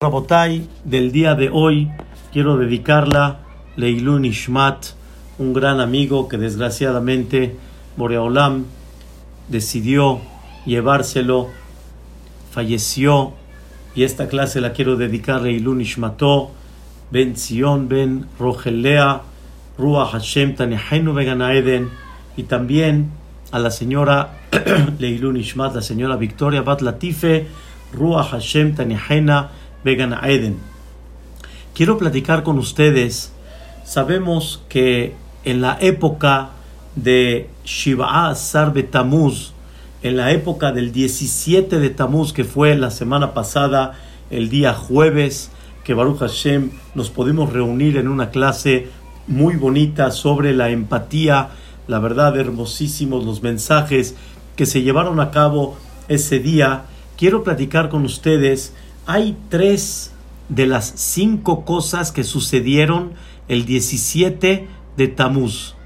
Rabotai del día de hoy. Quiero dedicarla Leilun Ishmat, un gran amigo que desgraciadamente Boreolam decidió llevárselo, falleció y esta clase la quiero dedicar Leilun Ishmato, Ben Zion, Ben Rogelea, Ruach Hashem Tanehenu Eden y también a la señora Leilun Ishmat, la señora Victoria Bat Latife, Ruach Hashem Tanehena Vegan Eden. Quiero platicar con ustedes. Sabemos que en la época de Shiva Sarbe Tamuz, en la época del 17 de Tamuz, que fue la semana pasada, el día jueves, que Baruch Hashem nos pudimos reunir en una clase muy bonita sobre la empatía, la verdad, hermosísimos los mensajes que se llevaron a cabo ese día. Quiero platicar con ustedes hay tres de las cinco cosas que sucedieron el 17 de Tamuz.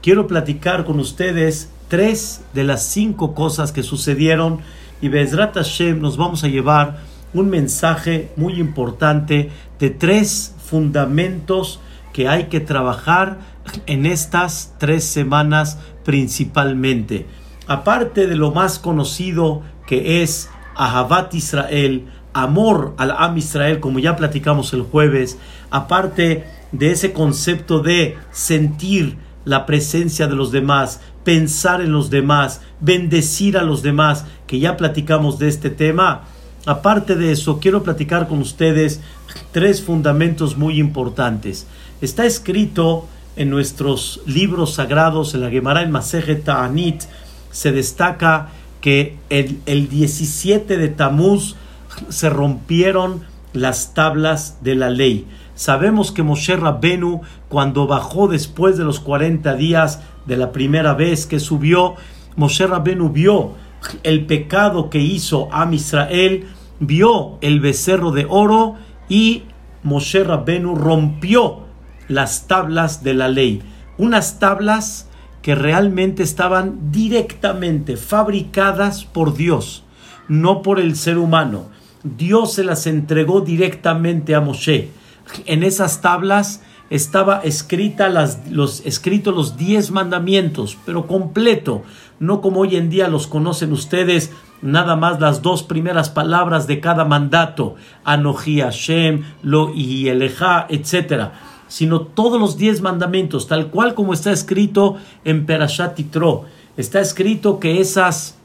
Quiero platicar con ustedes tres de las cinco cosas que sucedieron y Bezrat Hashem nos vamos a llevar un mensaje muy importante de tres fundamentos que hay que trabajar en estas tres semanas principalmente. Aparte de lo más conocido que es Ahabat Israel, amor al Am Israel, como ya platicamos el jueves, aparte de ese concepto de sentir la presencia de los demás, pensar en los demás, bendecir a los demás, que ya platicamos de este tema. Aparte de eso, quiero platicar con ustedes tres fundamentos muy importantes. Está escrito en nuestros libros sagrados, en la Gemara en Masejet Ta'anit, se destaca que el, el 17 de Tamuz se rompieron las tablas de la ley. Sabemos que Moshe Rabbenu, cuando bajó después de los 40 días de la primera vez que subió, Moshe Rabbenu vio el pecado que hizo a Israel, vio el becerro de oro y Moshe Rabbenu rompió las tablas de la ley. Unas tablas que realmente estaban directamente fabricadas por Dios, no por el ser humano. Dios se las entregó directamente a Moshe. En esas tablas estaba escrita los, escritos los diez mandamientos, pero completo, no como hoy en día los conocen ustedes, nada más las dos primeras palabras de cada mandato, Anoji Hashem, Lo y Eleja, etc., sino todos los diez mandamientos, tal cual como está escrito en Perashat Yitro. Está escrito que esas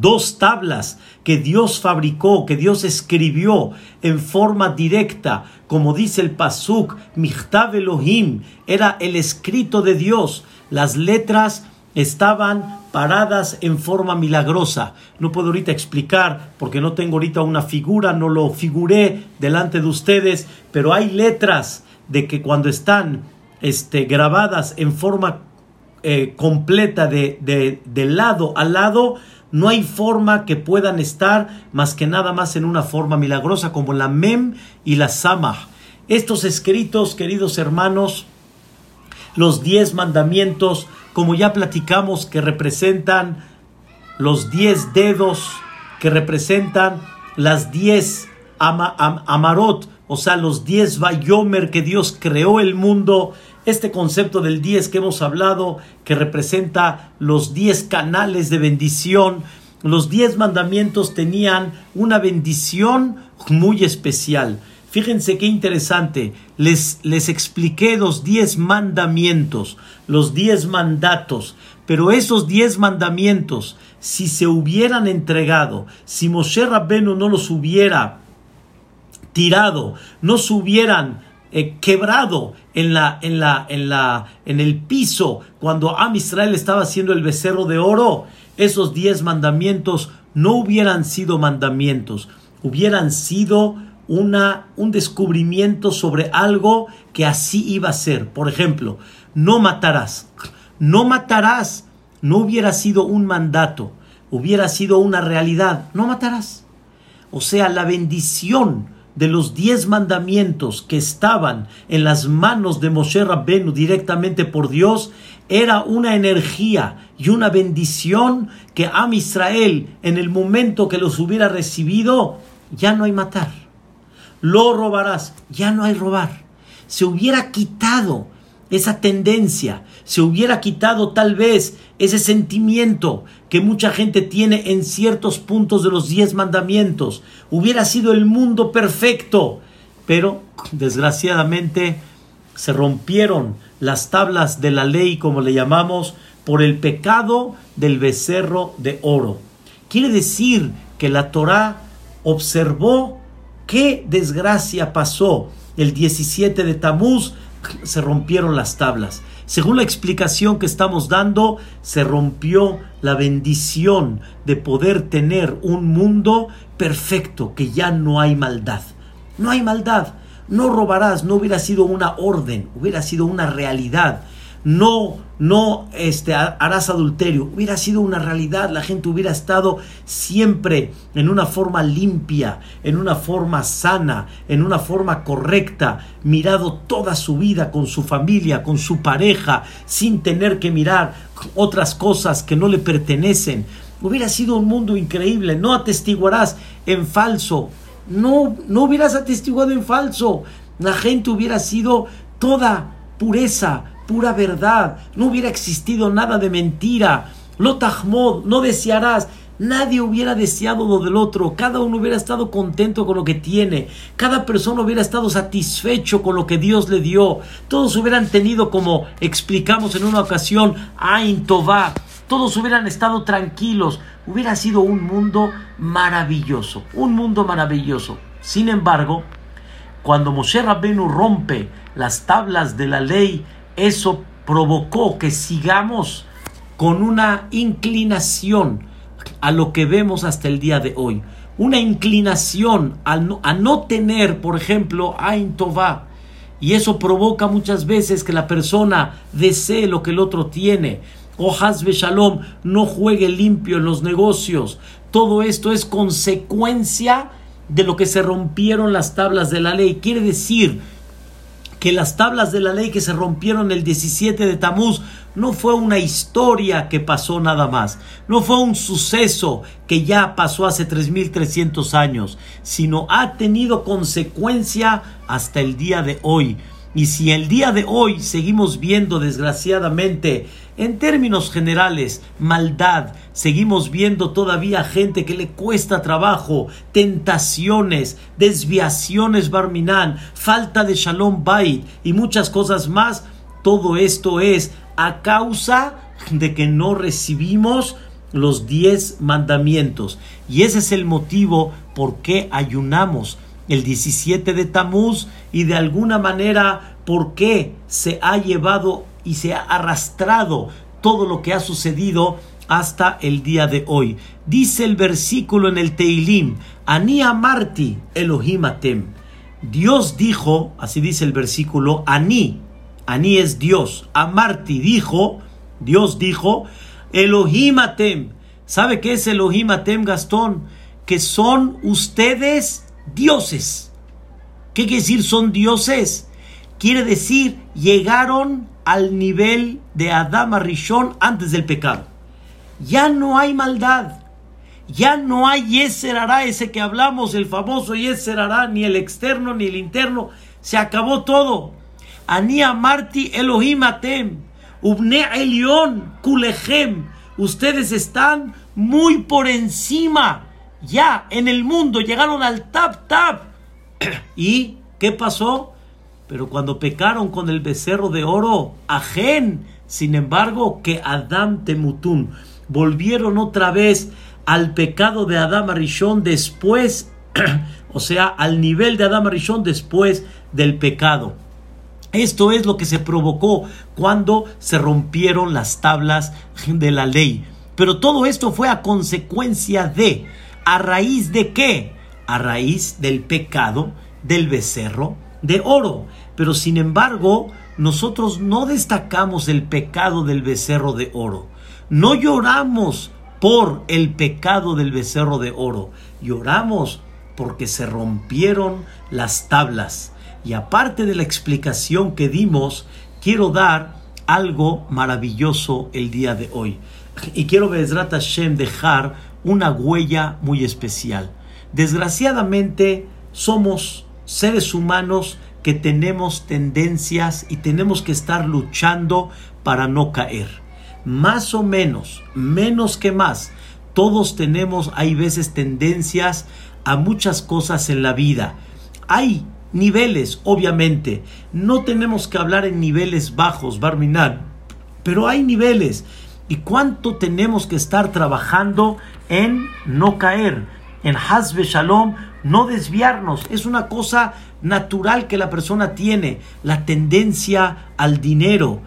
dos tablas que Dios fabricó, que Dios escribió en forma directa, como dice el Pasuk, Michtav Elohim, era el escrito de Dios. Las letras estaban paradas en forma milagrosa. No puedo ahorita explicar porque no tengo ahorita una figura, no lo figuré delante de ustedes, pero hay letras de que cuando están este, grabadas en forma eh, completa de, de, de lado a lado, no hay forma que puedan estar más que nada más en una forma milagrosa como la Mem y la Samah. Estos escritos, queridos hermanos, los diez mandamientos, como ya platicamos, que representan los diez dedos, que representan las diez amarot, o sea, los diez vayomer que Dios creó el mundo, este concepto del 10 que hemos hablado, que representa los 10 canales de bendición, los 10 mandamientos tenían una bendición muy especial. Fíjense qué interesante. Les, les expliqué los 10 mandamientos, los 10 mandatos, pero esos 10 mandamientos, si se hubieran entregado, si Moshe Rabbenu no los hubiera tirado, no se hubieran eh, quebrado en la, en la, en la, en el piso cuando Am Israel estaba haciendo el becerro de oro, esos diez mandamientos no hubieran sido mandamientos, hubieran sido una, un descubrimiento sobre algo que así iba a ser. Por ejemplo, no matarás. No matarás. No hubiera sido un mandato, hubiera sido una realidad. No matarás. O sea, la bendición de los diez mandamientos que estaban en las manos de Moshe Rabbenu directamente por Dios era una energía y una bendición que a Israel en el momento que los hubiera recibido ya no hay matar, lo robarás. Ya no hay robar. Se hubiera quitado esa tendencia, se hubiera quitado tal vez ese sentimiento que mucha gente tiene en ciertos puntos de los diez mandamientos. Hubiera sido el mundo perfecto. Pero desgraciadamente se rompieron las tablas de la ley, como le llamamos, por el pecado del becerro de oro. Quiere decir que la Torá observó qué desgracia pasó el 17 de Tamuz, se rompieron las tablas. Según la explicación que estamos dando, se rompió la bendición de poder tener un mundo perfecto, que ya no hay maldad. No hay maldad. No robarás, no hubiera sido una orden, hubiera sido una realidad. No, no este, harás adulterio, hubiera sido una realidad. La gente hubiera estado siempre en una forma limpia, en una forma sana, en una forma correcta, mirado toda su vida con su familia, con su pareja, sin tener que mirar otras cosas que no le pertenecen. Hubiera sido un mundo increíble. No atestiguarás en falso no, no hubieras atestiguado en falso. La gente hubiera sido toda pureza, pura verdad. No hubiera existido nada de mentira. Lo tahmod, no desearás. Nadie hubiera deseado lo del otro, cada uno hubiera estado contento con lo que tiene, cada persona hubiera estado satisfecho con lo que Dios le dio, todos hubieran tenido, como explicamos en una ocasión, Ain Tová, todos hubieran estado tranquilos, hubiera sido un mundo maravilloso, un mundo maravilloso. Sin embargo, cuando Moshe Rabbenu rompe las tablas de la ley, eso provocó que sigamos con una inclinación a lo que vemos hasta el día de hoy. Una inclinación a no, tener, por ejemplo, Ain Tová. Y eso provoca muchas veces que la persona desee lo que el otro tiene o Hazbe Shalom, no juegue limpio en los negocios. Todo esto es consecuencia de lo que se rompieron las tablas de la ley. Quiere decir que las tablas de la ley que se rompieron el 17 de Tamuz no fue una historia que pasó nada más, no fue un suceso que ya pasó hace 3300 años, sino ha tenido consecuencia hasta el día de hoy. Y si el día de hoy seguimos viendo desgraciadamente en términos generales, maldad, seguimos viendo todavía gente que le cuesta trabajo, tentaciones, desviaciones barminan, falta de shalom bait y muchas cosas más. Todo esto es a causa de que no recibimos los diez mandamientos. Y ese es el motivo por qué ayunamos el 17 de Tamuz y de alguna manera por qué se ha llevado y se ha arrastrado todo lo que ha sucedido hasta el día de hoy. Dice el versículo en el Teilim, Ani amarti Elohim atem. Dios dijo, así dice el versículo, Ani, Ani es Dios, amarti dijo, Dios dijo, Elohim atem. ¿Sabe qué es Elohim atem, Gastón? Que son ustedes dioses. ¿Qué quiere decir son dioses? Quiere decir llegaron al nivel de Adama Rishon antes del pecado. Ya no hay maldad. Ya no hay Yeser ese que hablamos, el famoso Yeser ni el externo ni el interno. Se acabó todo. Ania Marti Elohim Atem. Ubne Elión Kulechem. Ustedes están muy por encima. Ya en el mundo llegaron al tap tap. ¿Y qué pasó? Pero cuando pecaron con el becerro de oro, ajen, sin embargo, que Adam temutun, volvieron otra vez al pecado de Adam Arishon después, o sea, al nivel de Adam Arishon después del pecado. Esto es lo que se provocó cuando se rompieron las tablas de la ley. Pero todo esto fue a consecuencia de, ¿a raíz de qué? A raíz del pecado del becerro de oro. Pero sin embargo, nosotros no destacamos el pecado del becerro de oro. No lloramos por el pecado del becerro de oro. Lloramos porque se rompieron las tablas. Y aparte de la explicación que dimos, quiero dar algo maravilloso el día de hoy. Y quiero, Bezrat Hashem, dejar una huella muy especial. Desgraciadamente, somos seres humanos que tenemos tendencias y tenemos que estar luchando para no caer. Más o menos, menos que más, todos tenemos, hay veces tendencias a muchas cosas en la vida. Hay niveles, obviamente. No tenemos que hablar en niveles bajos, Barminan, pero hay niveles. ¿Y cuánto tenemos que estar trabajando en no caer? En Hazbe Shalom, no desviarnos. Es una cosa natural que la persona tiene, la tendencia al dinero,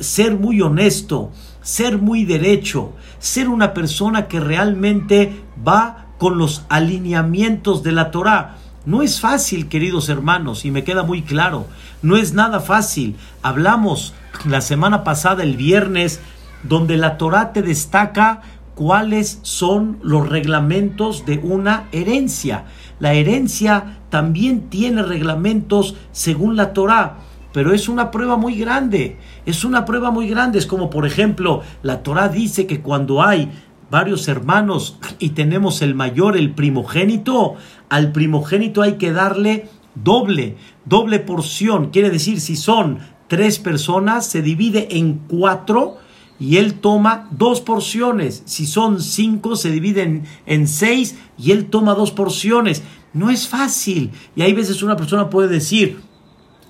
ser muy honesto, ser muy derecho, ser una persona que realmente va con los alineamientos de la Torah. No es fácil, queridos hermanos, y me queda muy claro, no es nada fácil. Hablamos la semana pasada, el viernes, donde la Torah te destaca cuáles son los reglamentos de una herencia. La herencia también tiene reglamentos según la Torah, pero es una prueba muy grande. Es una prueba muy grande. Es como, por ejemplo, la Torah dice que cuando hay varios hermanos y tenemos el mayor, el primogénito, al primogénito hay que darle doble, doble porción. Quiere decir, si son tres personas, se divide en cuatro y él toma dos porciones. Si son cinco, se dividen en seis y él toma dos porciones. No es fácil. Y hay veces una persona puede decir,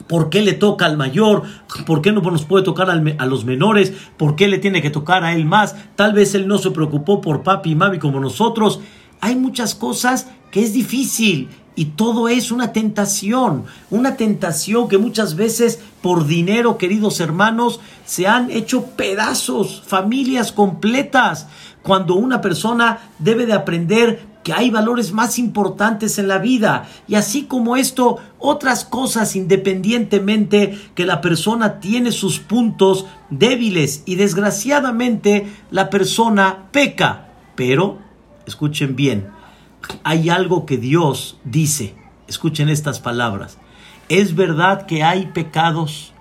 ¿Por qué le toca al mayor? ¿Por qué no nos puede tocar a los menores? ¿Por qué le tiene que tocar a él más? Tal vez él no se preocupó por papi y mami como nosotros. Hay muchas cosas que es difícil y todo es una tentación, una tentación que muchas veces por dinero, queridos hermanos, se han hecho pedazos, familias completas, cuando una persona debe de aprender que hay valores más importantes en la vida y así como esto, otras cosas independientemente que la persona tiene sus puntos débiles y desgraciadamente la persona peca. Pero, escuchen bien, hay algo que Dios dice, escuchen estas palabras, es verdad que hay pecados,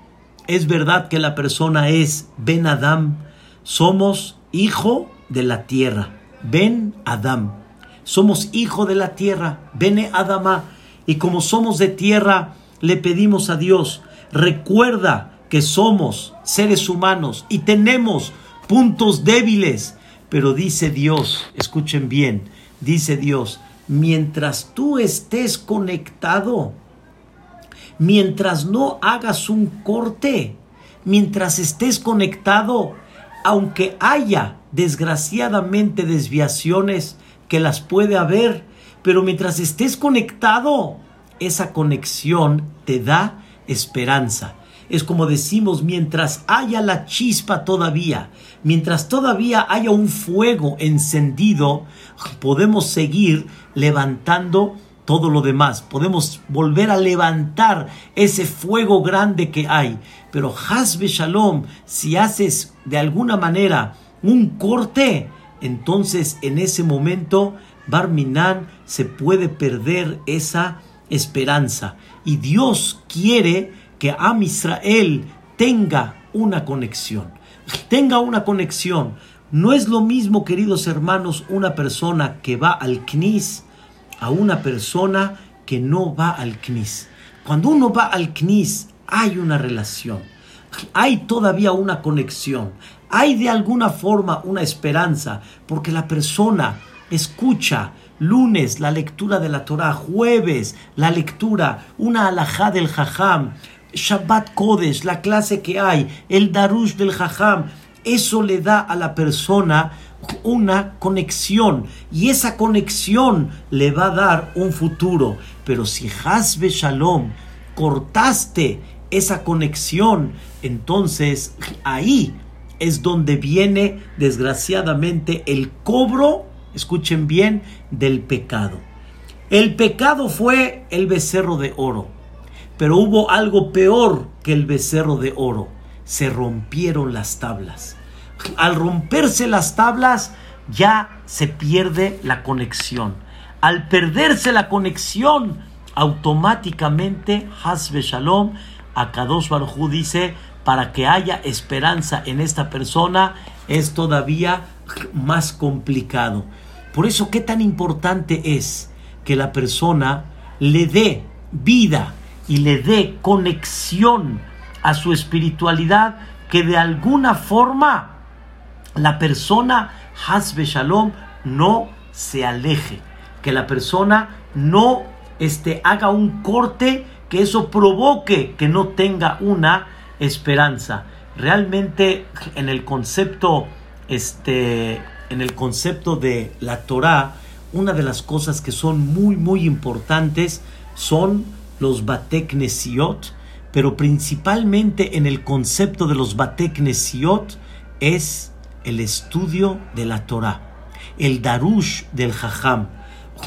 es verdad que la persona es Ben Adam, somos hijo de la tierra, Ben Adam. Somos hijo de la tierra, Bene Adama, y como somos de tierra, le pedimos a Dios, recuerda que somos seres humanos y tenemos puntos débiles, pero dice Dios, escuchen bien, dice Dios, mientras tú estés conectado, mientras no hagas un corte, mientras estés conectado, aunque haya desgraciadamente desviaciones, que las puede haber, pero mientras estés conectado, esa conexión te da esperanza. Es como decimos, mientras haya la chispa todavía, mientras todavía haya un fuego encendido, podemos seguir levantando todo lo demás. Podemos volver a levantar ese fuego grande que hay. Pero Hasbe Shalom, si haces de alguna manera un corte, entonces en ese momento Barminan se puede perder esa esperanza. Y Dios quiere que Am Israel tenga una conexión. Tenga una conexión. No es lo mismo, queridos hermanos, una persona que va al CNIS a una persona que no va al CNIS. Cuando uno va al CNIS hay una relación, hay todavía una conexión, hay de alguna forma una esperanza, porque la persona escucha lunes la lectura de la Torah, jueves la lectura, una alajá del Jajam, Shabbat Kodesh, la clase que hay, el Darush del Jajam, eso le da a la persona una conexión y esa conexión le va a dar un futuro. Pero si Hasbe Shalom cortaste esa conexión, entonces ahí es donde viene desgraciadamente el cobro, escuchen bien, del pecado. El pecado fue el becerro de oro, pero hubo algo peor que el becerro de oro. Se rompieron las tablas. Al romperse las tablas ya se pierde la conexión. Al perderse la conexión, automáticamente Hasbe Shalom, Akadosh Baruj dice, para que haya esperanza en esta persona es todavía más complicado. Por eso, qué tan importante es que la persona le dé vida y le dé conexión a su espiritualidad que de alguna forma la persona Hasbe Shalom no se aleje, que la persona no este, haga un corte que eso provoque que no tenga una esperanza. Realmente en el concepto este en el concepto de la Torah, una de las cosas que son muy muy importantes son los Batek Nesiot, pero principalmente en el concepto de los Batek Nesiot es el estudio de la Torah, el Darush del Jajam,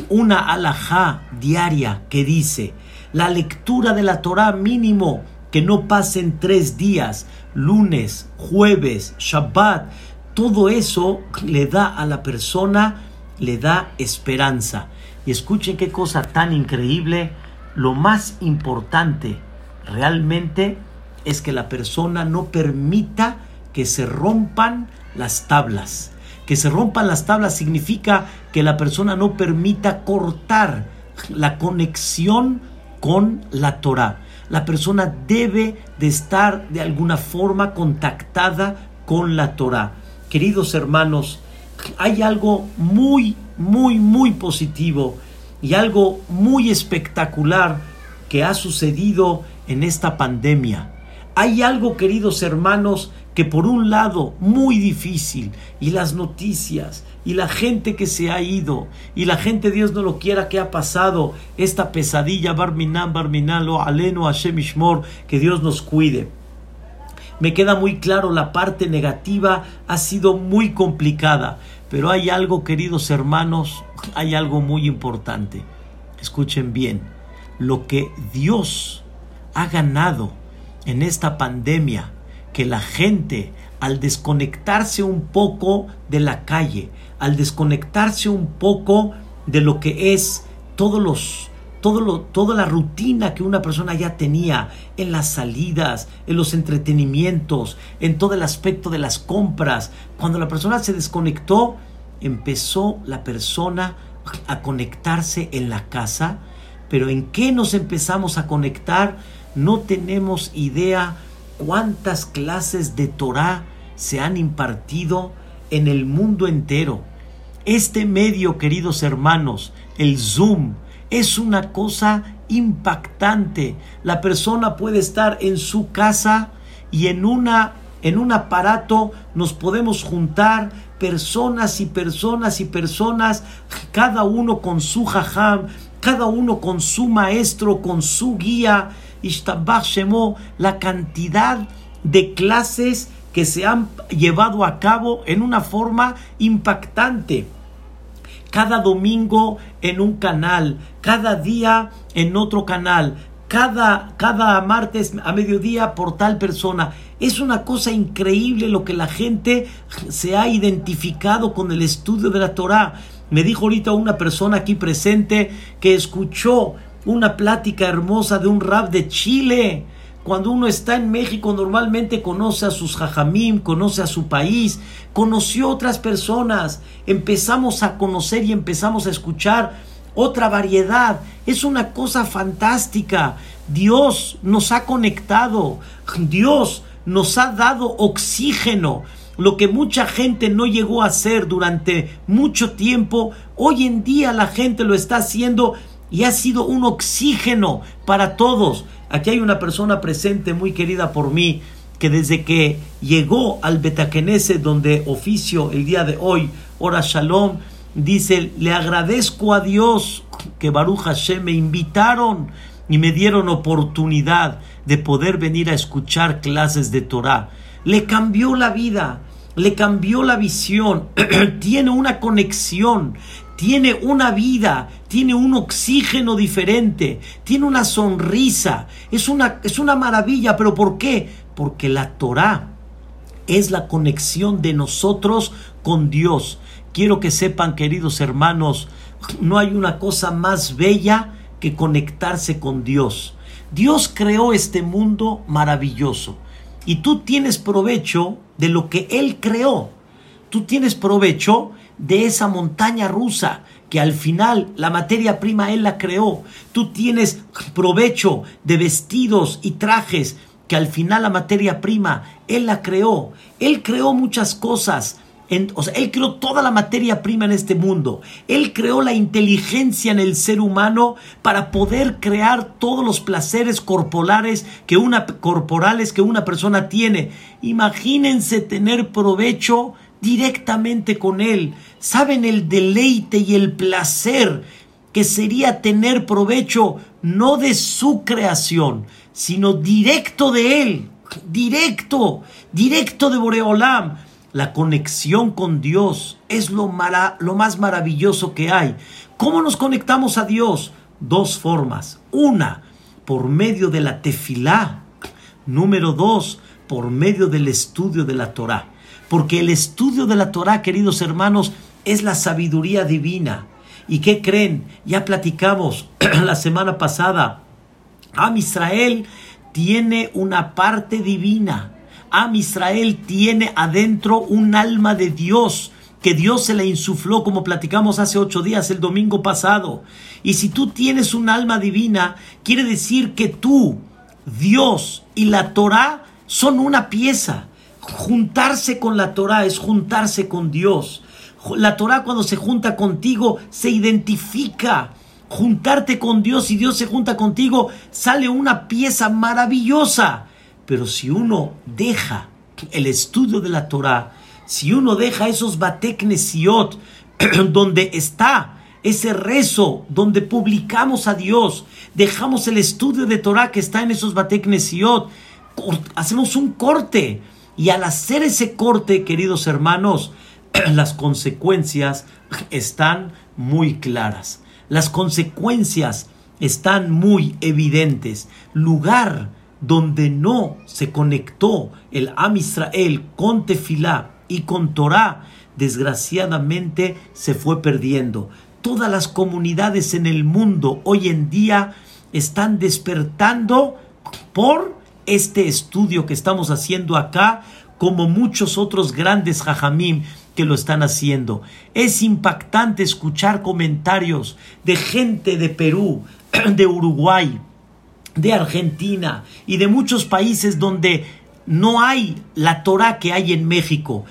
una alajá diaria que dice la lectura de la Torah mínimo que no pasen tres días, lunes, jueves, Shabbat, todo eso le da a la persona, le da esperanza. Y escuchen qué cosa tan increíble, lo más importante realmente es que la persona no permita que se rompan las tablas. Que se rompan las tablas significa que la persona no permita cortar la conexión con la Torah. La persona debe de estar de alguna forma contactada con la Torah. Queridos hermanos, hay algo muy, muy, muy positivo y algo muy espectacular que ha sucedido en esta pandemia. Hay algo, queridos hermanos, que por un lado muy difícil y las noticias y la gente que se ha ido y la gente Dios no lo quiera que ha pasado esta pesadilla barminan barminalo aleno Hashem Ishmor que Dios nos cuide. Me queda muy claro la parte negativa ha sido muy complicada, pero hay algo queridos hermanos, hay algo muy importante. Escuchen bien, lo que Dios ha ganado en esta pandemia que la gente al desconectarse un poco de la calle, al desconectarse un poco de lo que es todos los todo lo, toda la rutina que una persona ya tenía en las salidas, en los entretenimientos, en todo el aspecto de las compras. Cuando la persona se desconectó, empezó la persona a conectarse en la casa. Pero ¿en qué nos empezamos a conectar? No tenemos idea cuántas clases de Torah se han impartido en el mundo entero. Este medio, queridos hermanos, el Zoom, es una cosa impactante. La persona puede estar en su casa y en una en un aparato nos podemos juntar personas y personas y personas, cada uno con su jajam, cada uno con su maestro, con su guía, la cantidad de clases que se han llevado a cabo en una forma impactante. Cada domingo en un canal, cada día en otro canal, cada, cada martes a mediodía por tal persona. Es una cosa increíble lo que la gente se ha identificado con el estudio de la Torah. Me dijo ahorita una persona aquí presente que escuchó una plática hermosa de un rap de Chile. Cuando uno está en México normalmente conoce a sus jajamim, conoce a su país, conoció otras personas, empezamos a conocer y empezamos a escuchar otra variedad. Es una cosa fantástica. Dios nos ha conectado, Dios nos ha dado oxígeno. Lo que mucha gente no llegó a hacer durante mucho tiempo, hoy en día la gente lo está haciendo y ha sido un oxígeno para todos. Aquí hay una persona presente muy querida por mí que desde que llegó al Betakenese donde oficio el día de hoy, Ora Shalom, dice, le agradezco a Dios que Baruch Hashem me invitaron y me dieron oportunidad de poder venir a escuchar clases de Torah. Le cambió la vida, le cambió la visión, tiene una conexión, tiene una vida, tiene un oxígeno diferente, tiene una sonrisa, es una, es una maravilla, pero ¿por qué? Porque la Torah es la conexión de nosotros con Dios. Quiero que sepan, queridos hermanos, no hay una cosa más bella que conectarse con Dios. Dios creó este mundo maravilloso y tú tienes provecho de lo que Él creó. Tú tienes provecho de esa montaña rusa que al final la materia prima Él la creó. Tú tienes provecho de vestidos y trajes que al final la materia prima Él la creó. Él creó muchas cosas. sea, Él creó toda la materia prima en este mundo. Él creó la inteligencia en el ser humano para poder crear todos los placeres corporales que una, corporales que una persona tiene. Imagínense tener provecho directamente con Él. Saben el deleite y el placer que sería tener provecho no de su creación, sino directo de Él, directo, directo de Boreolam. La conexión con Dios es lo, lo más maravilloso que hay. ¿Cómo nos conectamos a Dios? Dos formas. Una, por medio de la tefilá. Número dos, por medio del estudio de la Torah. Porque el estudio de la Torah, queridos hermanos, es la sabiduría divina. ¿Y qué creen? Ya platicamos la semana pasada. Am Israel tiene una parte divina. Am Israel tiene adentro un alma de Dios que Dios se le insufló como platicamos hace ocho días el domingo pasado. Y si tú tienes un alma divina, quiere decir que tú, Dios y la Torah son una pieza. Juntarse con la Torah es juntarse con Dios. La Torah cuando se junta contigo se identifica. Juntarte con Dios y Dios se junta contigo sale una pieza maravillosa. Pero si uno deja el estudio de la Torah, si uno deja esos bateknesiot donde está ese rezo, donde publicamos a Dios, dejamos el estudio de Torah que está en esos bateknesiot, hacemos un corte. Y al hacer ese corte, queridos hermanos, las consecuencias están muy claras. Las consecuencias están muy evidentes. Lugar donde no se conectó el Am Israel con Tefilá y con Torah, desgraciadamente se fue perdiendo. Todas las comunidades en el mundo hoy en día están despertando por este estudio que estamos haciendo acá, como muchos otros grandes jajamim que lo están haciendo. Es impactante escuchar comentarios de gente de Perú, de Uruguay, de Argentina y de muchos países donde no hay la Torah que hay en México,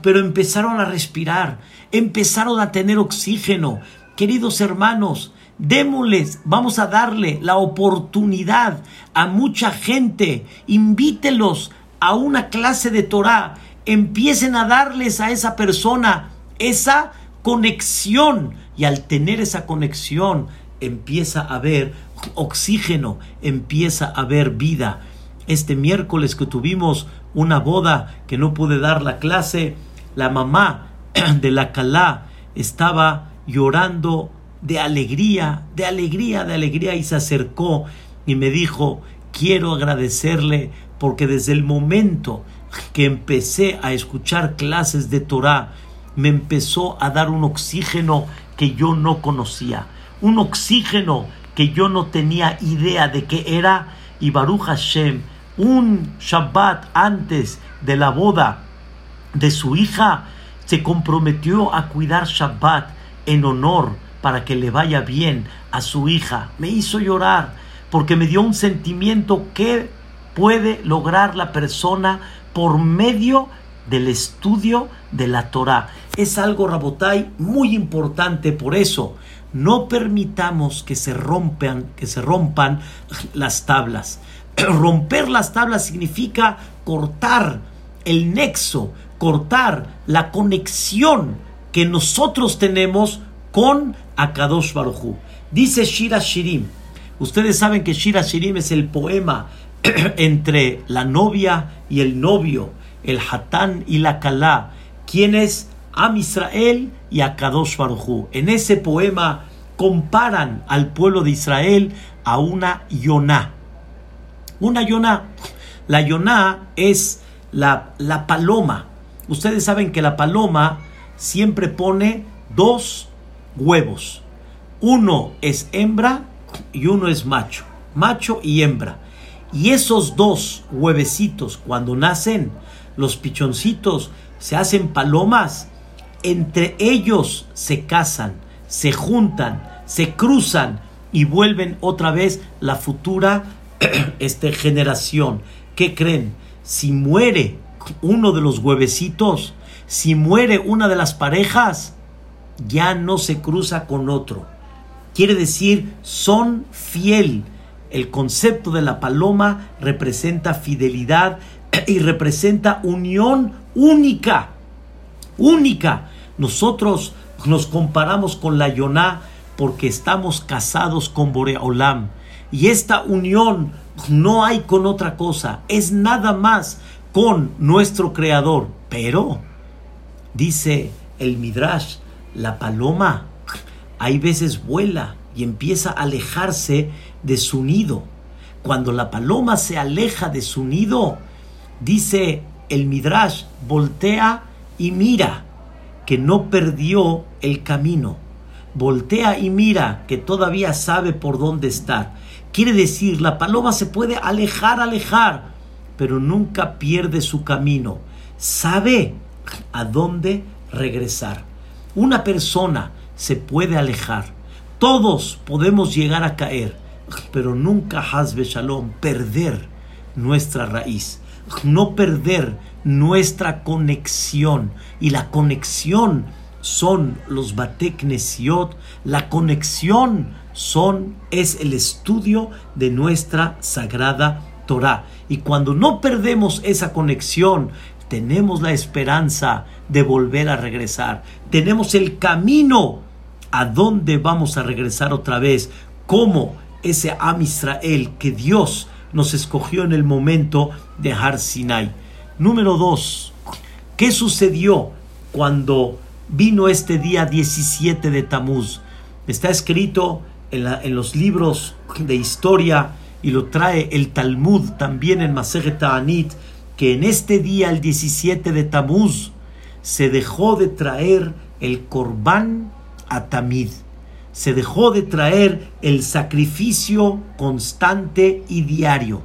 pero empezaron a respirar, empezaron a tener oxígeno. Queridos hermanos, démosles, vamos a darle la oportunidad a mucha gente, invítelos a una clase de Torah empiecen a darles a esa persona esa conexión. Y al tener esa conexión empieza a haber oxígeno, empieza a haber vida. Este miércoles que tuvimos una boda que no pude dar la clase, la mamá de la Calá estaba llorando de alegría, de alegría, de alegría y se acercó y me dijo, quiero agradecerle porque desde el momento que empecé a escuchar clases de Torah, me empezó a dar un oxígeno que yo no conocía, un oxígeno que yo no tenía idea de qué era, y Baruch Hashem, un Shabbat antes de la boda de su hija, se comprometió a cuidar Shabbat en honor para que le vaya bien a su hija. Me hizo llorar porque me dio un sentimiento que puede lograr la persona por medio del estudio de la Torah. Es algo, Rabotai, muy importante. Por eso, no permitamos que se rompan, que se rompan las tablas. Romper las tablas significa cortar el nexo, cortar la conexión que nosotros tenemos con Akadosh Baruchu. Dice Shira Shirim. Ustedes saben que Shira Shirim es el poema entre la novia y el novio, el Hatán y la Kalá, quienes Am Israel y Akadosh Baruj En ese poema comparan al pueblo de Israel a una Yoná. Una Yoná. La Yoná es la, la paloma. Ustedes saben que la paloma siempre pone dos huevos. Uno es hembra y uno es macho. Macho y hembra. Y esos dos huevecitos, cuando nacen, los pichoncitos se hacen palomas, entre ellos se casan, se juntan, se cruzan y vuelven otra vez la futura este, generación. ¿Qué creen? Si muere uno de los huevecitos, si muere una de las parejas, ya no se cruza con otro. Quiere decir, son fiel. El concepto de la paloma representa fidelidad y representa unión única. Única. Nosotros nos comparamos con la Yoná porque estamos casados con Boreolam. Y esta unión no hay con otra cosa, es nada más con nuestro Creador. Pero, dice el Midrash, la paloma hay veces vuela y empieza a alejarse de su nido. Cuando la paloma se aleja de su nido, dice el Midrash, voltea y mira que no perdió el camino. Voltea y mira que todavía sabe por dónde está. Quiere decir, la paloma se puede alejar, alejar, pero nunca pierde su camino. Sabe a dónde regresar. Una persona se puede alejar. Todos podemos llegar a caer, pero nunca Hazbe Shalom perder nuestra raíz, no perder nuestra conexión. Y la conexión son los Batek la conexión son, es el estudio de nuestra sagrada Torah. Y cuando no perdemos esa conexión, tenemos la esperanza de volver a regresar. Tenemos el camino a dónde vamos a regresar otra vez, como ese Am Israel que Dios nos escogió en el momento de Har Sinai. Número dos, ¿qué sucedió cuando vino este día 17 de Tamuz? Está escrito en, en los libros de historia y lo trae el Talmud también en Maseret Ta'anit, que en este día, el 17 de Tamuz, se dejó de traer el Corbán a Tamid. Se dejó de traer el sacrificio constante y diario.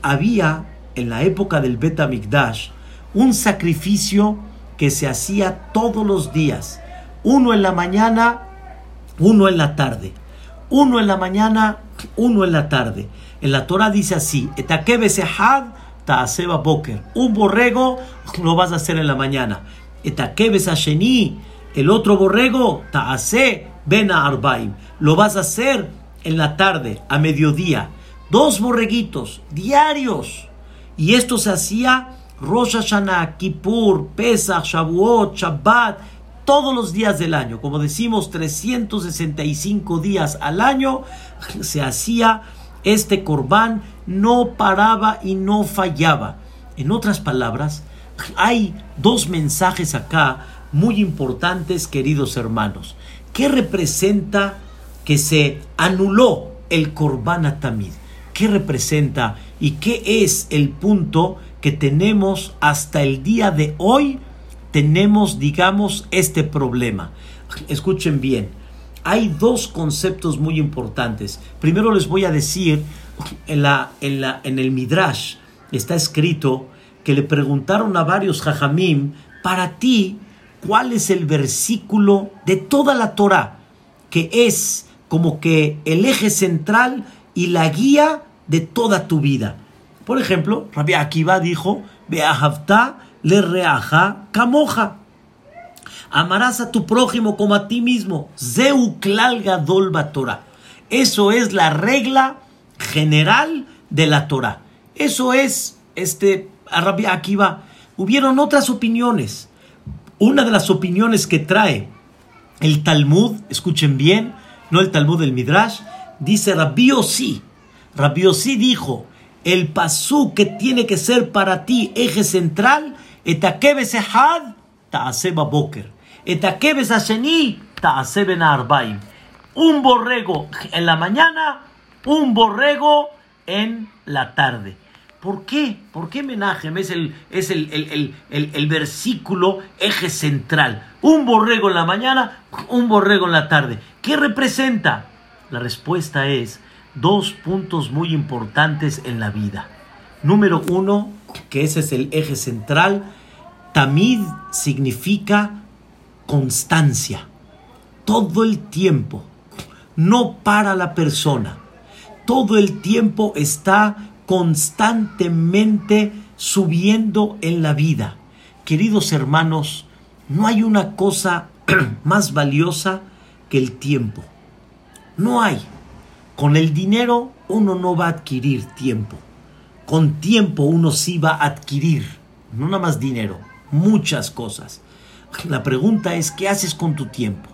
Había en la época del Bet Amikdash un sacrificio que se hacía todos los días. Uno en la mañana, uno en la tarde. Uno en la mañana, uno en la tarde. En la Torah dice así, Taaseba Boker. Un borrego lo vas a hacer en la mañana. Etakebes Asheni. El otro borrego, Taase Bena Arbaim. Lo vas a hacer en la tarde, a mediodía. Dos borreguitos diarios. Y esto se hacía Rosh Hashanah, Kippur, Pesach, Shavuot, Shabbat, todos los días del año. Como decimos, 365 días al año se hacía este corbán no paraba y no fallaba. En otras palabras, hay dos mensajes acá muy importantes, queridos hermanos. ¿Qué representa que se anuló el corbán atamid? ¿Qué representa y qué es el punto que tenemos hasta el día de hoy? Tenemos, digamos, este problema. Escuchen bien hay dos conceptos muy importantes. Primero les voy a decir, en, la, en, la, en el Midrash está escrito que le preguntaron a varios jajamim, para ti, ¿cuál es el versículo de toda la Torah que es como que el eje central y la guía de toda tu vida? Por ejemplo, Rabbi Akiva dijo, Beahavta le reaja camoja amarás a tu prójimo como a ti mismo. Zeu gadol Torah. Eso es la regla general de la Torah. Eso es, este, aquí va. Hubieron otras opiniones. Una de las opiniones que trae el Talmud, escuchen bien, no el Talmud del Midrash, dice Rabbi Osi. Rabbi Osi dijo, el pasú que tiene que ser para ti eje central, etakebe sehad ta'aseba boker. Un borrego en la mañana, un borrego en la tarde. ¿Por qué? ¿Por qué Menajem es, el, es el, el, versículo eje central? Un borrego en la mañana, un borrego en la tarde. ¿Qué representa? La respuesta es dos puntos muy importantes en la vida. Número uno, que ese es el eje central. Tamid significa constancia. todo el tiempo. No para la persona. Todo el tiempo está constantemente subiendo en la vida. Queridos hermanos, no hay una cosa más valiosa que el tiempo. No hay. Con el dinero uno no va a adquirir tiempo. Con tiempo uno sí va a adquirir, no nada más dinero, muchas cosas. La pregunta es, ¿qué haces con tu tiempo?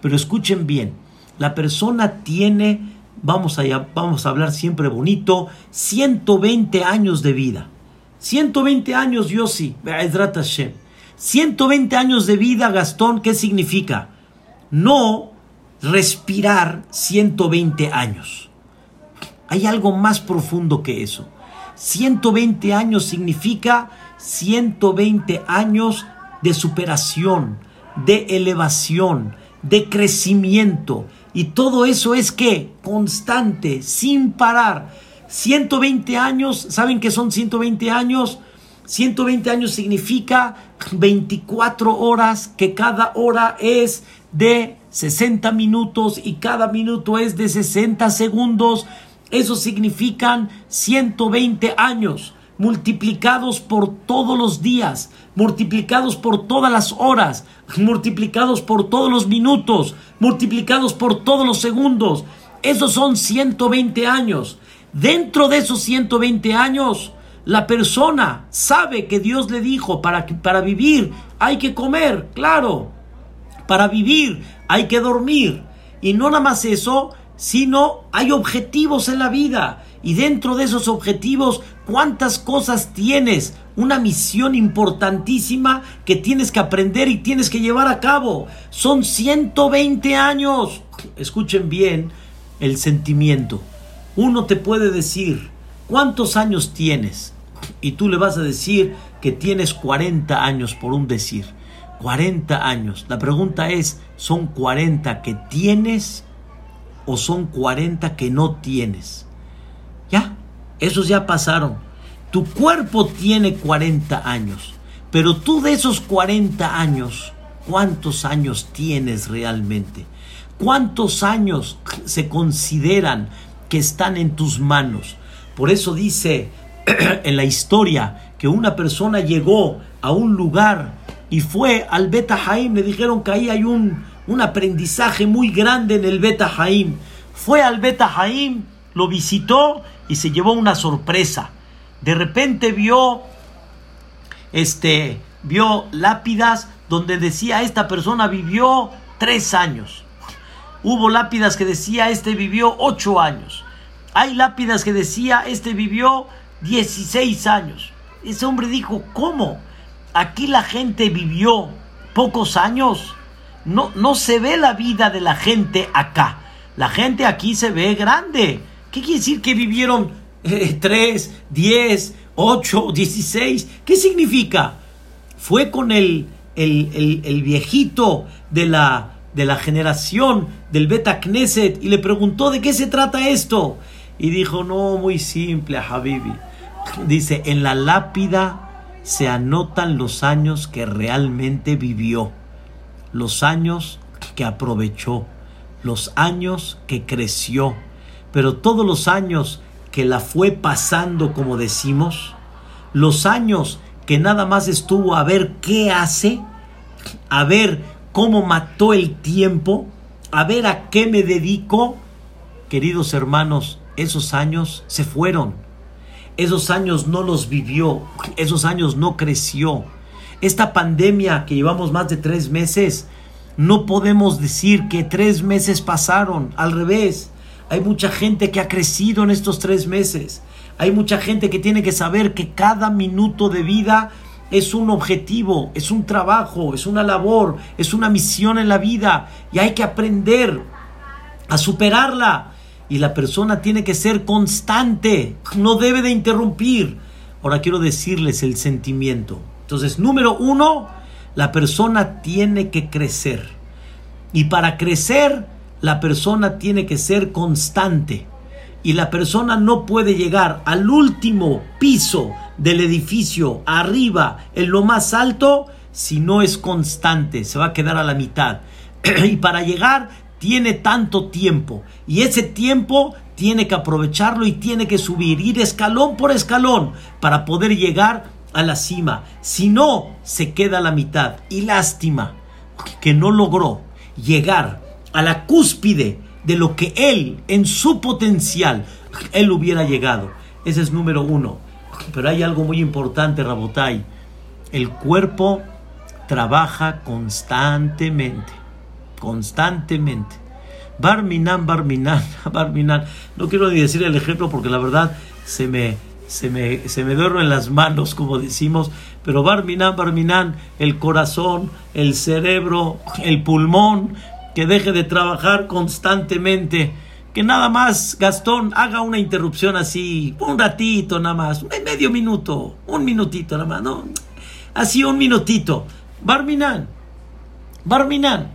Pero escuchen bien, la persona tiene, vamos a, vamos a hablar siempre bonito, 120 años de vida. 120 años, Yossi, 120 años de vida, Gastón, ¿qué significa? No respirar 120 años. Hay algo más profundo que eso. 120 años significa 120 años de superación, de elevación, de crecimiento. Y todo eso es que constante, sin parar. 120 años, ¿saben qué son 120 años? 120 años significa 24 horas, que cada hora es de 60 minutos y cada minuto es de 60 segundos. Eso significan 120 años multiplicados por todos los días, multiplicados por todas las horas, multiplicados por todos los minutos, multiplicados por todos los segundos. Esos son 120 años. Dentro de esos 120 años, la persona sabe que Dios le dijo para, para vivir hay que comer, claro. Para vivir hay que dormir. Y no nada más eso, sino hay objetivos en la vida. Y dentro de esos objetivos, ¿cuántas cosas tienes? Una misión importantísima que tienes que aprender y tienes que llevar a cabo. Son 120 años. Escuchen bien el sentimiento. Uno te puede decir, ¿cuántos años tienes? Y tú le vas a decir que tienes 40 años por un decir. 40 años. La pregunta es, ¿son 40 que tienes o son 40 que no tienes? Esos ya pasaron. Tu cuerpo tiene 40 años, pero tú de esos 40 años, ¿cuántos años tienes realmente? ¿Cuántos años se consideran que están en tus manos? Por eso dice en la historia que una persona llegó a un lugar y fue al Beta Haim, le dijeron que ahí hay un, un aprendizaje muy grande en el Beta Haim. Fue al Beta Haim, lo visitó y se llevó una sorpresa. De repente vio, este, vio lápidas donde decía esta persona vivió tres años. Hubo lápidas que decía este vivió ocho años. Hay lápidas que decía este vivió 16 años. Ese hombre dijo, ¿cómo? Aquí la gente vivió pocos años. No, no se ve la vida de la gente acá. La gente aquí se ve grande. ¿Qué quiere decir que vivieron 3, 10, 8, 16? ¿Qué significa? Fue con el, el, viejito de la, de la generación del Beta Knesset y le preguntó de qué se trata esto. Y dijo, no, muy simple, Habibi. Dice, en la lápida se anotan los años que realmente vivió, los años que aprovechó, los años que creció, pero todos los años que la fue pasando, como decimos, los años que nada más estuvo a ver qué hace, a ver cómo mató el tiempo, a ver a qué me dedico, queridos hermanos, esos años se fueron esos años no los vivió, esos años no creció. Esta pandemia que llevamos más de tres meses, no podemos decir que tres meses pasaron, al revés. Hay mucha gente que ha crecido en estos tres meses. Hay mucha gente que tiene que saber que cada minuto de vida es un objetivo, es un trabajo, es una labor, es una misión en la vida y hay que aprender a superarla y la persona tiene que ser constante, no debe de interrumpir. Ahora quiero decirles el sentimiento. Entonces, número uno, la persona tiene que crecer. Y para crecer, la persona tiene que ser constante. Y la persona no puede llegar al último piso del edificio, arriba, en lo más alto, si no es constante. Se va a quedar a la mitad. y para llegar tiene tanto tiempo y ese tiempo tiene que aprovecharlo y tiene que subir, ir escalón por escalón para poder llegar a la cima. Si no, se queda a la mitad. Y lástima que no logró llegar a la cúspide de lo que él, en su potencial, él hubiera llegado. Ese es número uno. Pero hay algo muy importante, Rabotai. El cuerpo trabaja constantemente. Constantemente. Barminan, Barminan, Barminan. No quiero ni decir el ejemplo porque la verdad se me, se me, se me duermen las manos, como decimos. Pero Barminan, Barminan, el corazón, el cerebro, el pulmón, que deje de trabajar constantemente. Que nada más Gastón haga una interrupción así, un ratito nada más, medio minuto, un minutito nada más, ¿no? Así un minutito. Barminan, Barminan.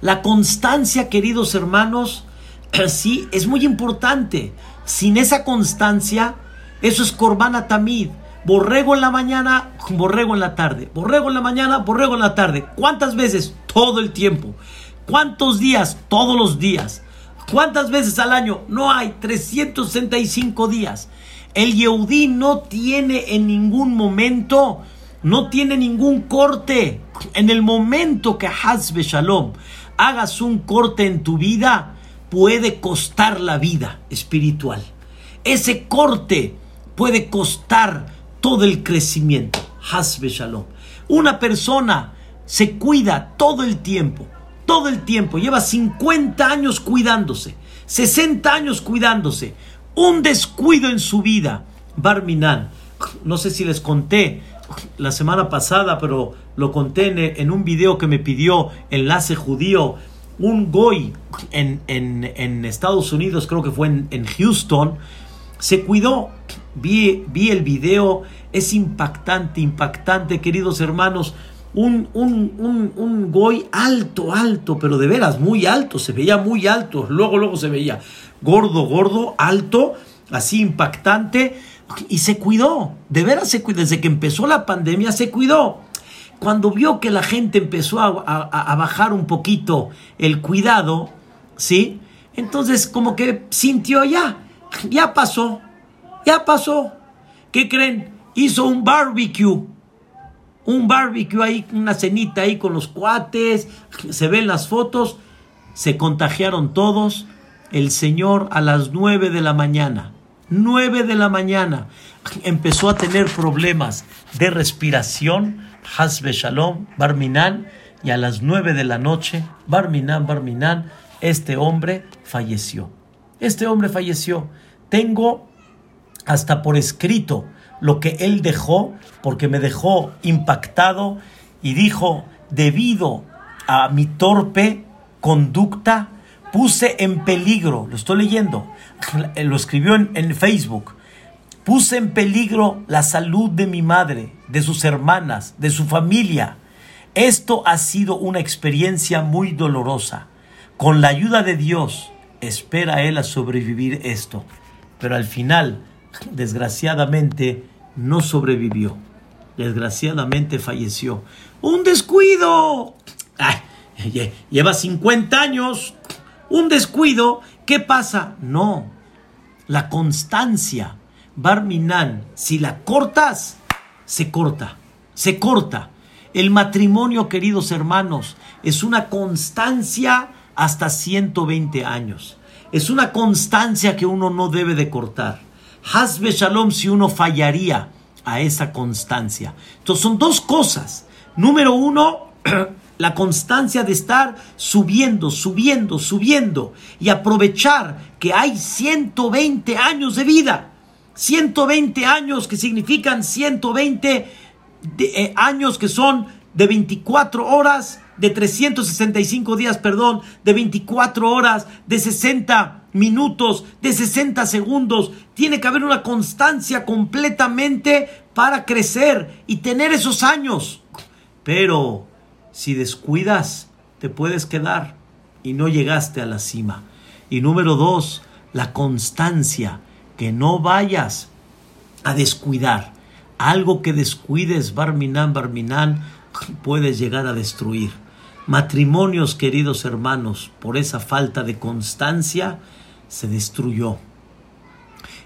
La constancia, queridos hermanos, sí, es muy importante. Sin esa constancia, eso es corbana tamid. Borrego en la mañana, borrego en la tarde. Borrego en la mañana, borrego en la tarde. ¿Cuántas veces? Todo el tiempo. ¿Cuántos días? Todos los días. ¿Cuántas veces al año? No hay 365 días. El Yehudí no tiene en ningún momento, no tiene ningún corte. En el momento que Hazbe Shalom hagas un corte en tu vida, puede costar la vida espiritual. Ese corte puede costar todo el crecimiento. Hasbe Shalom. Una persona se cuida todo el tiempo, todo el tiempo, lleva 50 años cuidándose, 60 años cuidándose, un descuido en su vida. Barminan, no sé si les conté la semana pasada, pero lo conté en, un video que me pidió Enlace Judío, un goy en, en, Estados Unidos, creo que fue en, Houston, se cuidó. Vi, vi, el video, es impactante, impactante, queridos hermanos. Un, un, un, goy alto, alto, pero de veras muy alto, se veía muy alto, luego, luego se veía gordo, gordo, alto, así impactante, y se cuidó, de veras se cuidó, desde que empezó la pandemia se cuidó cuando vio que la gente empezó a, bajar un poquito el cuidado, ¿sí? Entonces como que sintió ya, ya pasó, ya pasó. ¿Qué creen? Hizo un barbecue, un barbecue ahí, una cenita ahí con los cuates, se ven las fotos, se contagiaron todos. El Señor a las nueve de la mañana, nueve de la mañana, empezó a tener problemas de respiración Hasbe Shalom, Barminan, y a las nueve de la noche, Barminan, Barminan, este hombre falleció. Este hombre falleció. Tengo hasta por escrito lo que él dejó, porque me dejó impactado y dijo, debido a mi torpe conducta, puse en peligro, lo estoy leyendo, lo escribió en, en Facebook, Puse en peligro la salud de mi madre, de sus hermanas, de su familia. Esto ha sido una experiencia muy dolorosa. Con la ayuda de Dios, espera él a sobrevivir esto. Pero al final, desgraciadamente, no sobrevivió. Desgraciadamente falleció. ¡Un descuido! lleva 50 años. Un descuido. ¿Qué pasa? No. La constancia Barminan, si la cortas, se corta, se corta. El matrimonio, queridos hermanos, es una constancia hasta 120 años. Es una constancia que uno no debe de cortar. Hasbe Shalom si uno fallaría a esa constancia. Entonces son dos cosas. Número uno, la constancia de estar subiendo, subiendo, subiendo y aprovechar que hay 120 años de vida. 120 años que significan 120 eh, años que son de 24 horas, de 365 días, perdón, de 24 horas, de 60 minutos, de 60 segundos. Tiene que haber una constancia completamente para crecer y tener esos años. Pero si descuidas, te puedes quedar y no llegaste a la cima. Y número dos, la constancia que no vayas a descuidar. Algo que descuides, Barminan, Barminan, puedes llegar a destruir. Matrimonios, queridos hermanos, por esa falta de constancia, se destruyó.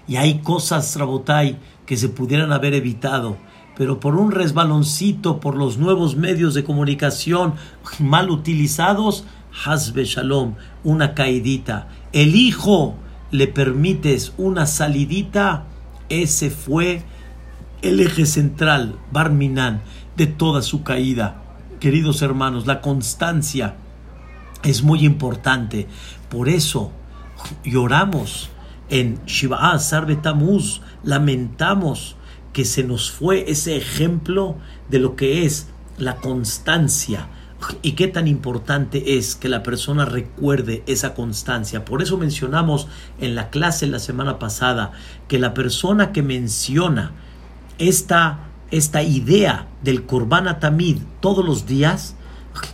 Y hay cosas, Rabotai, que se pudieran haber evitado, pero por un resbaloncito, por los nuevos medios de comunicación mal utilizados, Hasbe Shalom, una caidita. El hijo le permites una salidita, ese fue el eje central, Barminan, de toda su caída. Queridos hermanos, la constancia es muy importante. Por eso lloramos en Shiva. Sarbe Tamuz, lamentamos que se nos fue ese ejemplo de lo que es la constancia. Y qué tan importante es que la persona recuerde esa constancia. Por eso mencionamos en la clase la semana pasada que la persona que menciona esta, esta idea del Korban Tamid todos los días,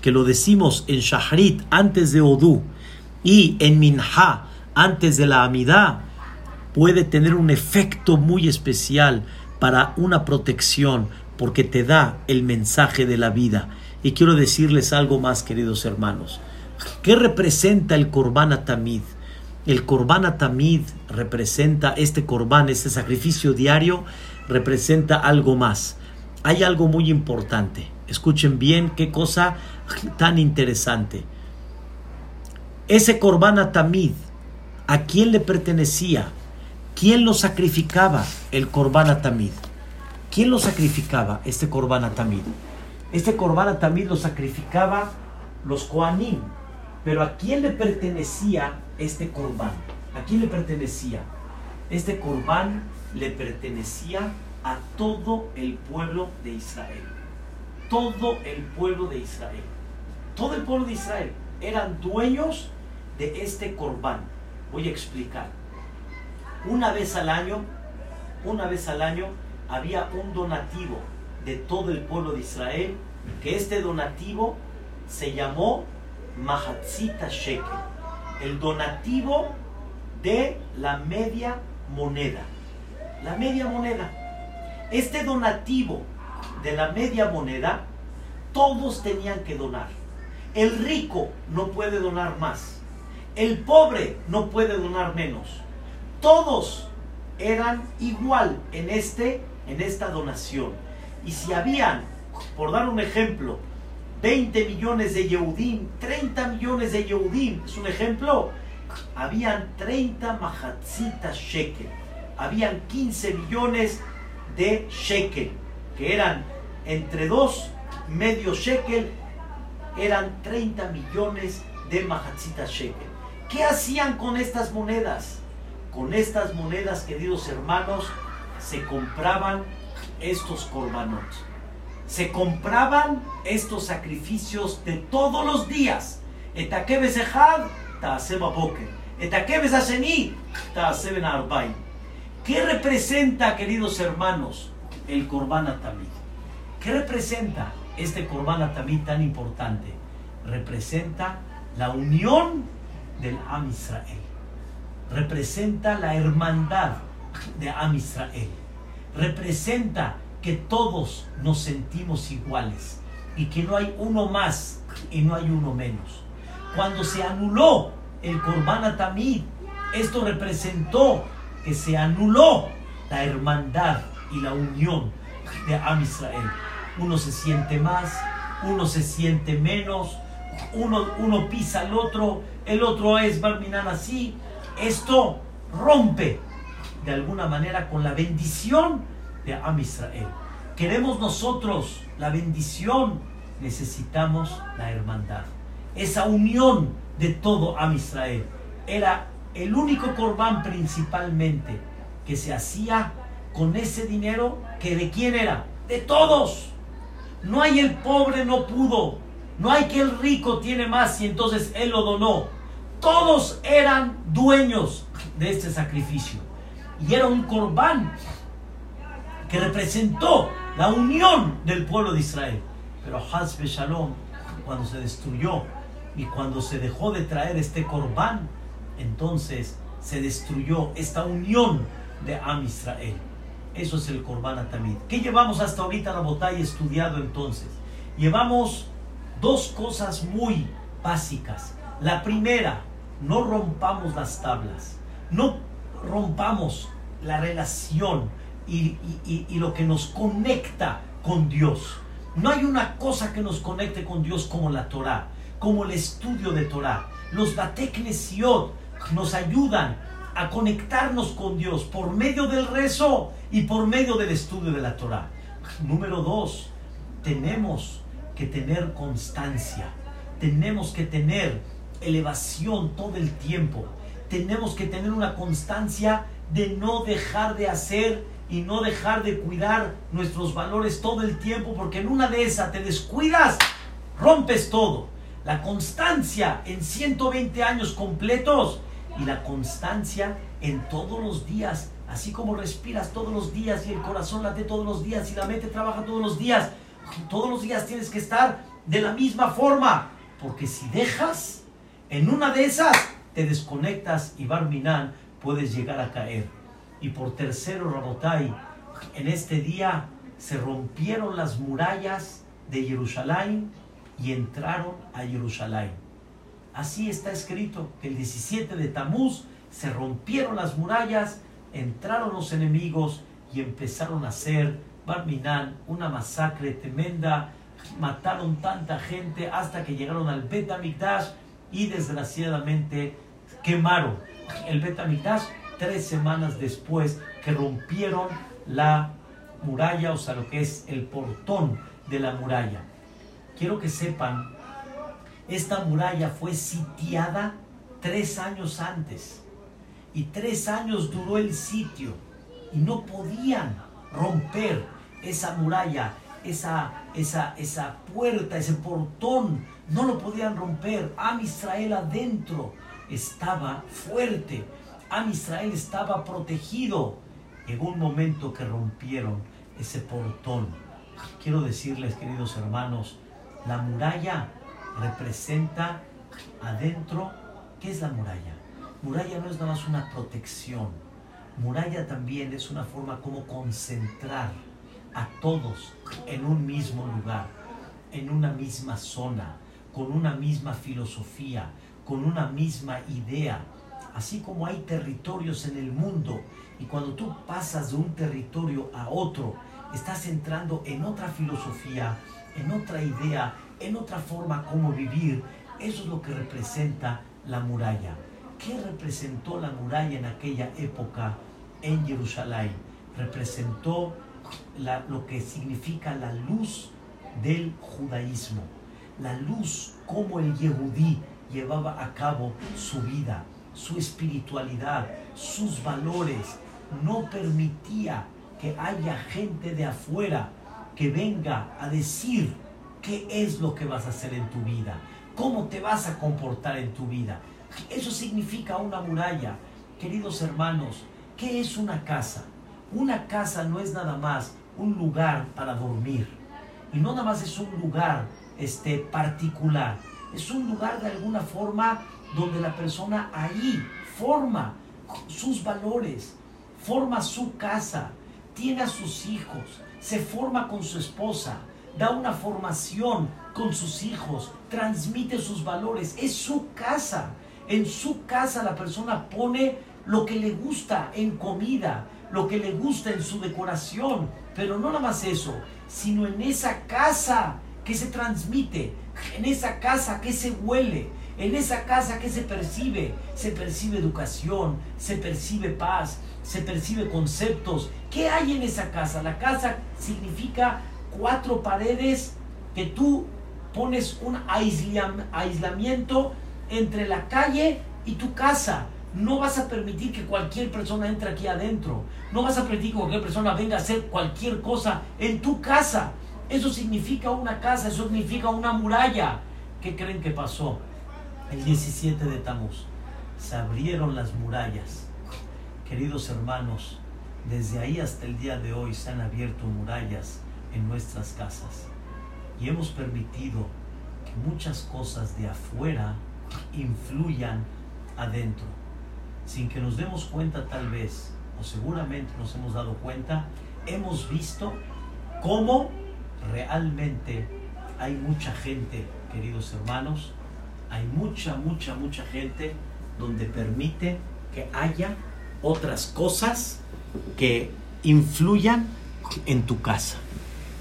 que lo decimos en Shahrit antes de Odú y en Minha antes de la Amidá, puede tener un efecto muy especial para una protección porque te da el mensaje de la vida. Y quiero decirles algo más, queridos hermanos. ¿Qué representa el Korban Tamid? El Korban Tamid representa este Korban, este sacrificio diario, representa algo más. Hay algo muy importante. Escuchen bien qué cosa tan interesante. Ese Korban Tamid, ¿a quién le pertenecía? ¿Quién lo sacrificaba? El Korban Tamid. ¿Quién lo sacrificaba? Este Korban Tamid. Este Korban Tamid lo sacrificaba los Koanim. Pero ¿a quién le pertenecía este Korban? ¿A quién le pertenecía? Este Korban le pertenecía a todo el pueblo de Israel. Todo el pueblo de Israel. Todo el pueblo de Israel eran dueños de este Korban. Voy a explicar. Una vez al año, una vez al año había un donativo de todo el pueblo de Israel, que este donativo se llamó Mahatzita Shekel, el donativo de la media moneda. La media moneda. Este donativo de la media moneda, todos tenían que donar. El rico no puede donar más. El pobre no puede donar menos. Todos eran igual en, este, en esta donación. Y si habían, por dar un ejemplo, 20 millones de Yehudim, 30 millones de Yehudim, es un ejemplo, habían 30 Mahatzitas Shekel, habían 15 millones de Shekel, que eran entre dos medio Shekel, eran 30 millones de Mahatzitas Shekel. ¿Qué hacían con estas monedas? Con estas monedas, queridos hermanos, se compraban estos korbanot. Se compraban estos sacrificios de todos los días. ¿Qué representa, queridos hermanos, el korban atamid? ¿Qué representa este korban atamid tan importante? Representa la unión del Am Israel. Representa la hermandad de Am Israel representa que todos nos sentimos iguales y que no hay uno más y no hay uno menos. Cuando se anuló el Korban Tamid, esto representó que se anuló la hermandad y la unión de Am Israel. Uno se siente más, uno se siente menos, uno, uno pisa al otro, el otro es Barminan así. Esto rompe de alguna manera con la bendición de Am Israel. Queremos nosotros la bendición, necesitamos la hermandad. Esa unión de todo Am Israel era el único corbán principalmente que se hacía con ese dinero que de quién era? De todos. No hay el pobre no pudo. No hay que el rico tiene más y entonces él lo donó. Todos eran dueños de este sacrificio y era un corbán que representó la unión del pueblo de Israel. Pero Hazbe Shalom, cuando se destruyó y cuando se dejó de traer este corbán, entonces se destruyó esta unión de Am Israel. Eso es el Korban Atamid. ¿Qué llevamos hasta ahorita, la y estudiado entonces? Llevamos dos cosas muy básicas. La primera, no rompamos las tablas, no rompamos la relación y, lo que nos conecta con Dios. No hay una cosa que nos conecte con Dios como la Torah, como el estudio de Torah. Los Bateknesiot nos ayudan a conectarnos con Dios por medio del rezo y por medio del estudio de la Torah. Número dos, tenemos que tener constancia, tenemos que tener elevación todo el tiempo, tenemos que tener una constancia de no dejar de hacer y no dejar de cuidar nuestros valores todo el tiempo, porque en una de esas te descuidas, rompes todo. La constancia en 120 años completos y la constancia en todos los días, así como respiras todos los días y el corazón late todos los días y la mente trabaja todos los días, todos los días tienes que estar de la misma forma, porque si dejas, en una de esas te desconectas y Barminan puedes llegar a caer. Y por tercero, Rabotai, en este día se rompieron las murallas de Jerusalén y entraron a Jerusalén. Así está escrito que el 17 de Tamuz se rompieron las murallas, entraron los enemigos y empezaron a hacer Barminan una masacre tremenda. Mataron tanta gente hasta que llegaron al Bet y desgraciadamente quemaron el Bet tres semanas después que rompieron la muralla, o sea, lo que es el portón de la muralla. Quiero que sepan, esta muralla fue sitiada tres años antes y tres años duró el sitio y no podían romper esa muralla, esa, esa, esa puerta, ese portón, no lo podían romper. Am Israel adentro estaba fuerte Am Israel estaba protegido. Llegó un momento que rompieron ese portón. Quiero decirles, queridos hermanos, la muralla representa adentro, ¿qué es la muralla? Muralla no es nada más una protección. Muralla también es una forma como concentrar a todos en un mismo lugar, en una misma zona, con una misma filosofía, con una misma idea así como hay territorios en el mundo y cuando tú pasas de un territorio a otro, estás entrando en otra filosofía, en otra idea, en otra forma como vivir. Eso es lo que representa la muralla. ¿Qué representó la muralla en aquella época en Jerusalén? Representó lo que significa la luz del judaísmo, la luz como el yehudí llevaba a cabo su vida su espiritualidad, sus valores, no permitía que haya gente de afuera que venga a decir qué es lo que vas a hacer en tu vida, cómo te vas a comportar en tu vida. Eso significa una muralla. Queridos hermanos, ¿qué es una casa? Una casa no es nada más un lugar para dormir. Y no nada más es un lugar este, particular. Es un lugar de alguna forma donde la persona ahí forma sus valores, forma su casa, tiene a sus hijos, se forma con su esposa, da una formación con sus hijos, transmite sus valores, es su casa. En su casa la persona pone lo que le gusta en comida, lo que le gusta en su decoración, pero no nada más eso, sino en esa casa que se transmite, en esa casa que se huele, en esa casa que se percibe, se percibe educación, se percibe paz, se percibe conceptos. ¿Qué hay en esa casa? La casa significa cuatro paredes que tú pones un aislamiento entre la calle y tu casa. No vas a permitir que cualquier persona entre aquí adentro. No vas a permitir que cualquier persona venga a hacer cualquier cosa en tu casa. Eso significa una casa, eso significa una muralla. ¿Qué creen que pasó? el 17 de Tamuz. Se abrieron las murallas. Queridos hermanos, desde ahí hasta el día de hoy se han abierto murallas en nuestras casas y hemos permitido que muchas cosas de afuera influyan adentro. Sin que nos demos cuenta tal vez, o seguramente nos hemos dado cuenta, hemos visto cómo realmente hay mucha gente queridos hermanos, hay mucha, mucha, mucha gente donde permite que haya otras cosas que influyan en tu casa,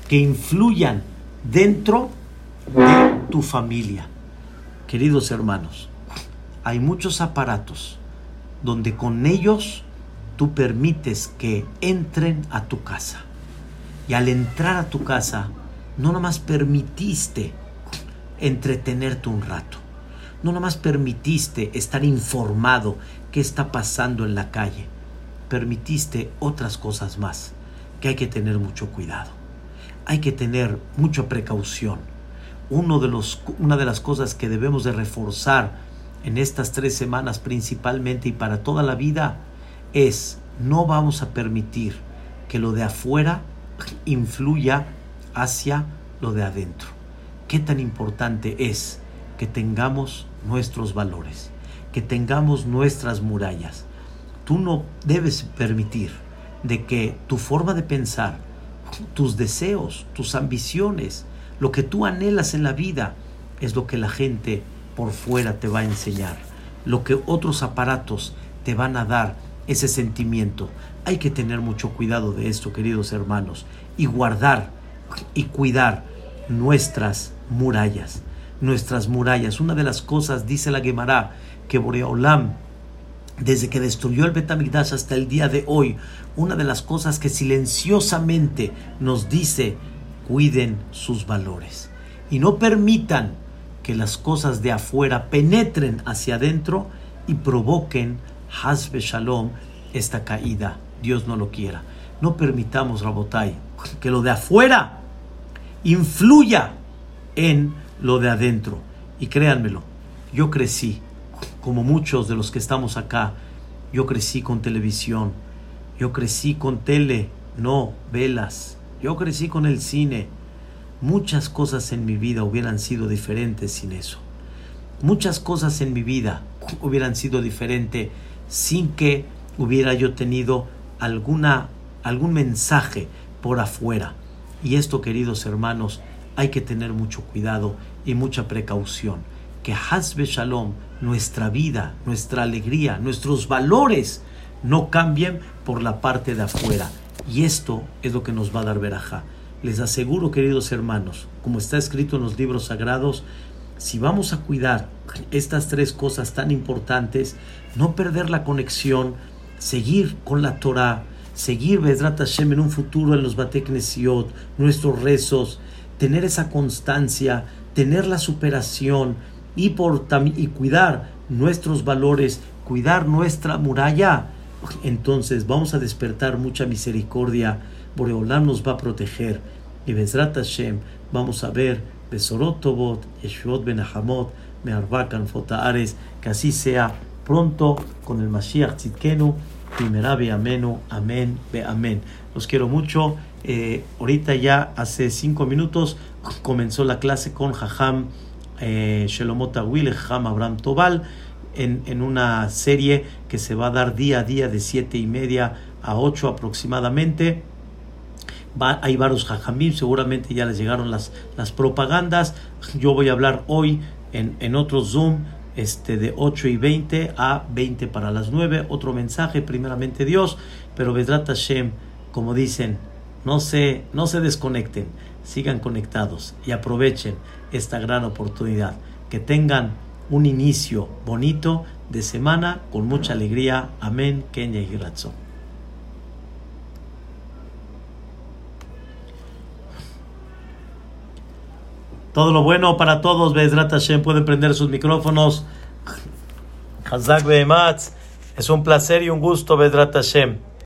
que influyan dentro de tu familia. Queridos hermanos, hay muchos aparatos donde con ellos tú permites que entren a tu casa. Y al entrar a tu casa, no nomás permitiste entretenerte un rato. No nomás permitiste estar informado qué está pasando en la calle. Permitiste otras cosas más que hay que tener mucho cuidado. Hay que tener mucha precaución. Uno de los, una de las cosas que debemos de reforzar en estas tres semanas principalmente y para toda la vida es no vamos a permitir que lo de afuera influya hacia lo de adentro. ¿Qué tan importante es que tengamos nuestros valores, que tengamos nuestras murallas? Tú no debes permitir de que tu forma de pensar, tus deseos, tus ambiciones, lo que tú anhelas en la vida, es lo que la gente por fuera te va a enseñar, lo que otros aparatos te van a dar ese sentimiento. Hay que tener mucho cuidado de esto, queridos hermanos, y guardar y cuidar nuestras murallas. Nuestras murallas. Una de las cosas, dice la Gemara, que Boreolam, desde que destruyó el Betamigdash hasta el día de hoy, una de las cosas que silenciosamente nos dice, cuiden sus valores y no permitan que las cosas de afuera penetren hacia adentro y provoquen Hasbe Shalom esta caída. Dios no lo quiera. No permitamos, Rabotai, que lo de afuera influya en lo de adentro. Y créanmelo, yo crecí, como muchos de los que estamos acá, yo crecí con televisión, yo crecí con tele, no velas, yo crecí con el cine. Muchas cosas en mi vida hubieran sido diferentes sin eso. Muchas cosas en mi vida hubieran sido diferentes sin que hubiera yo tenido alguna, algún mensaje por afuera. Y esto, queridos hermanos, hay que tener mucho cuidado y mucha precaución. Que Hasbe Shalom, nuestra vida, nuestra alegría, nuestros valores no cambien por la parte de afuera. Y esto es lo que nos va a dar veraja. Les aseguro, queridos hermanos, como está escrito en los libros sagrados, si vamos a cuidar estas tres cosas tan importantes, no perder la conexión, seguir con la Torah, seguir Vedrat Hashem en un futuro en los Bateknesiot, nuestros rezos, tener esa constancia, tener la superación y, por, y cuidar nuestros valores, cuidar nuestra muralla, entonces vamos a despertar mucha misericordia. Boreolam nos va a proteger. Y Bezrat Hashem, vamos a ver Besorot Tobot, Yeshua Benahamot, Mearbakan Fotaares, que así sea pronto con el Mashiach Tzidkenu, primera be amenu, amén, be amén. Los quiero mucho. Eh, ahorita ya hace cinco minutos comenzó la clase con Jajam eh, Shelomot Awil, Jajam Abraham Tobal, en, en, una serie que se va a dar día a día de siete y media a ocho aproximadamente hay varios jajamim, seguramente ya les llegaron las, las propagandas. Yo voy a hablar hoy en, en otro Zoom este, de 8 y 20 a 20 para las 9. Otro mensaje, primeramente Dios, pero Vedrat Hashem, como dicen, no se, no se desconecten, sigan conectados y aprovechen esta gran oportunidad. Que tengan un inicio bonito de semana con mucha alegría. Amén. Kenya y. Todo lo bueno para todos. Bezrat Hashem pueden prender sus micrófonos. Hazak Es un placer y un gusto, Bezrat Hashem.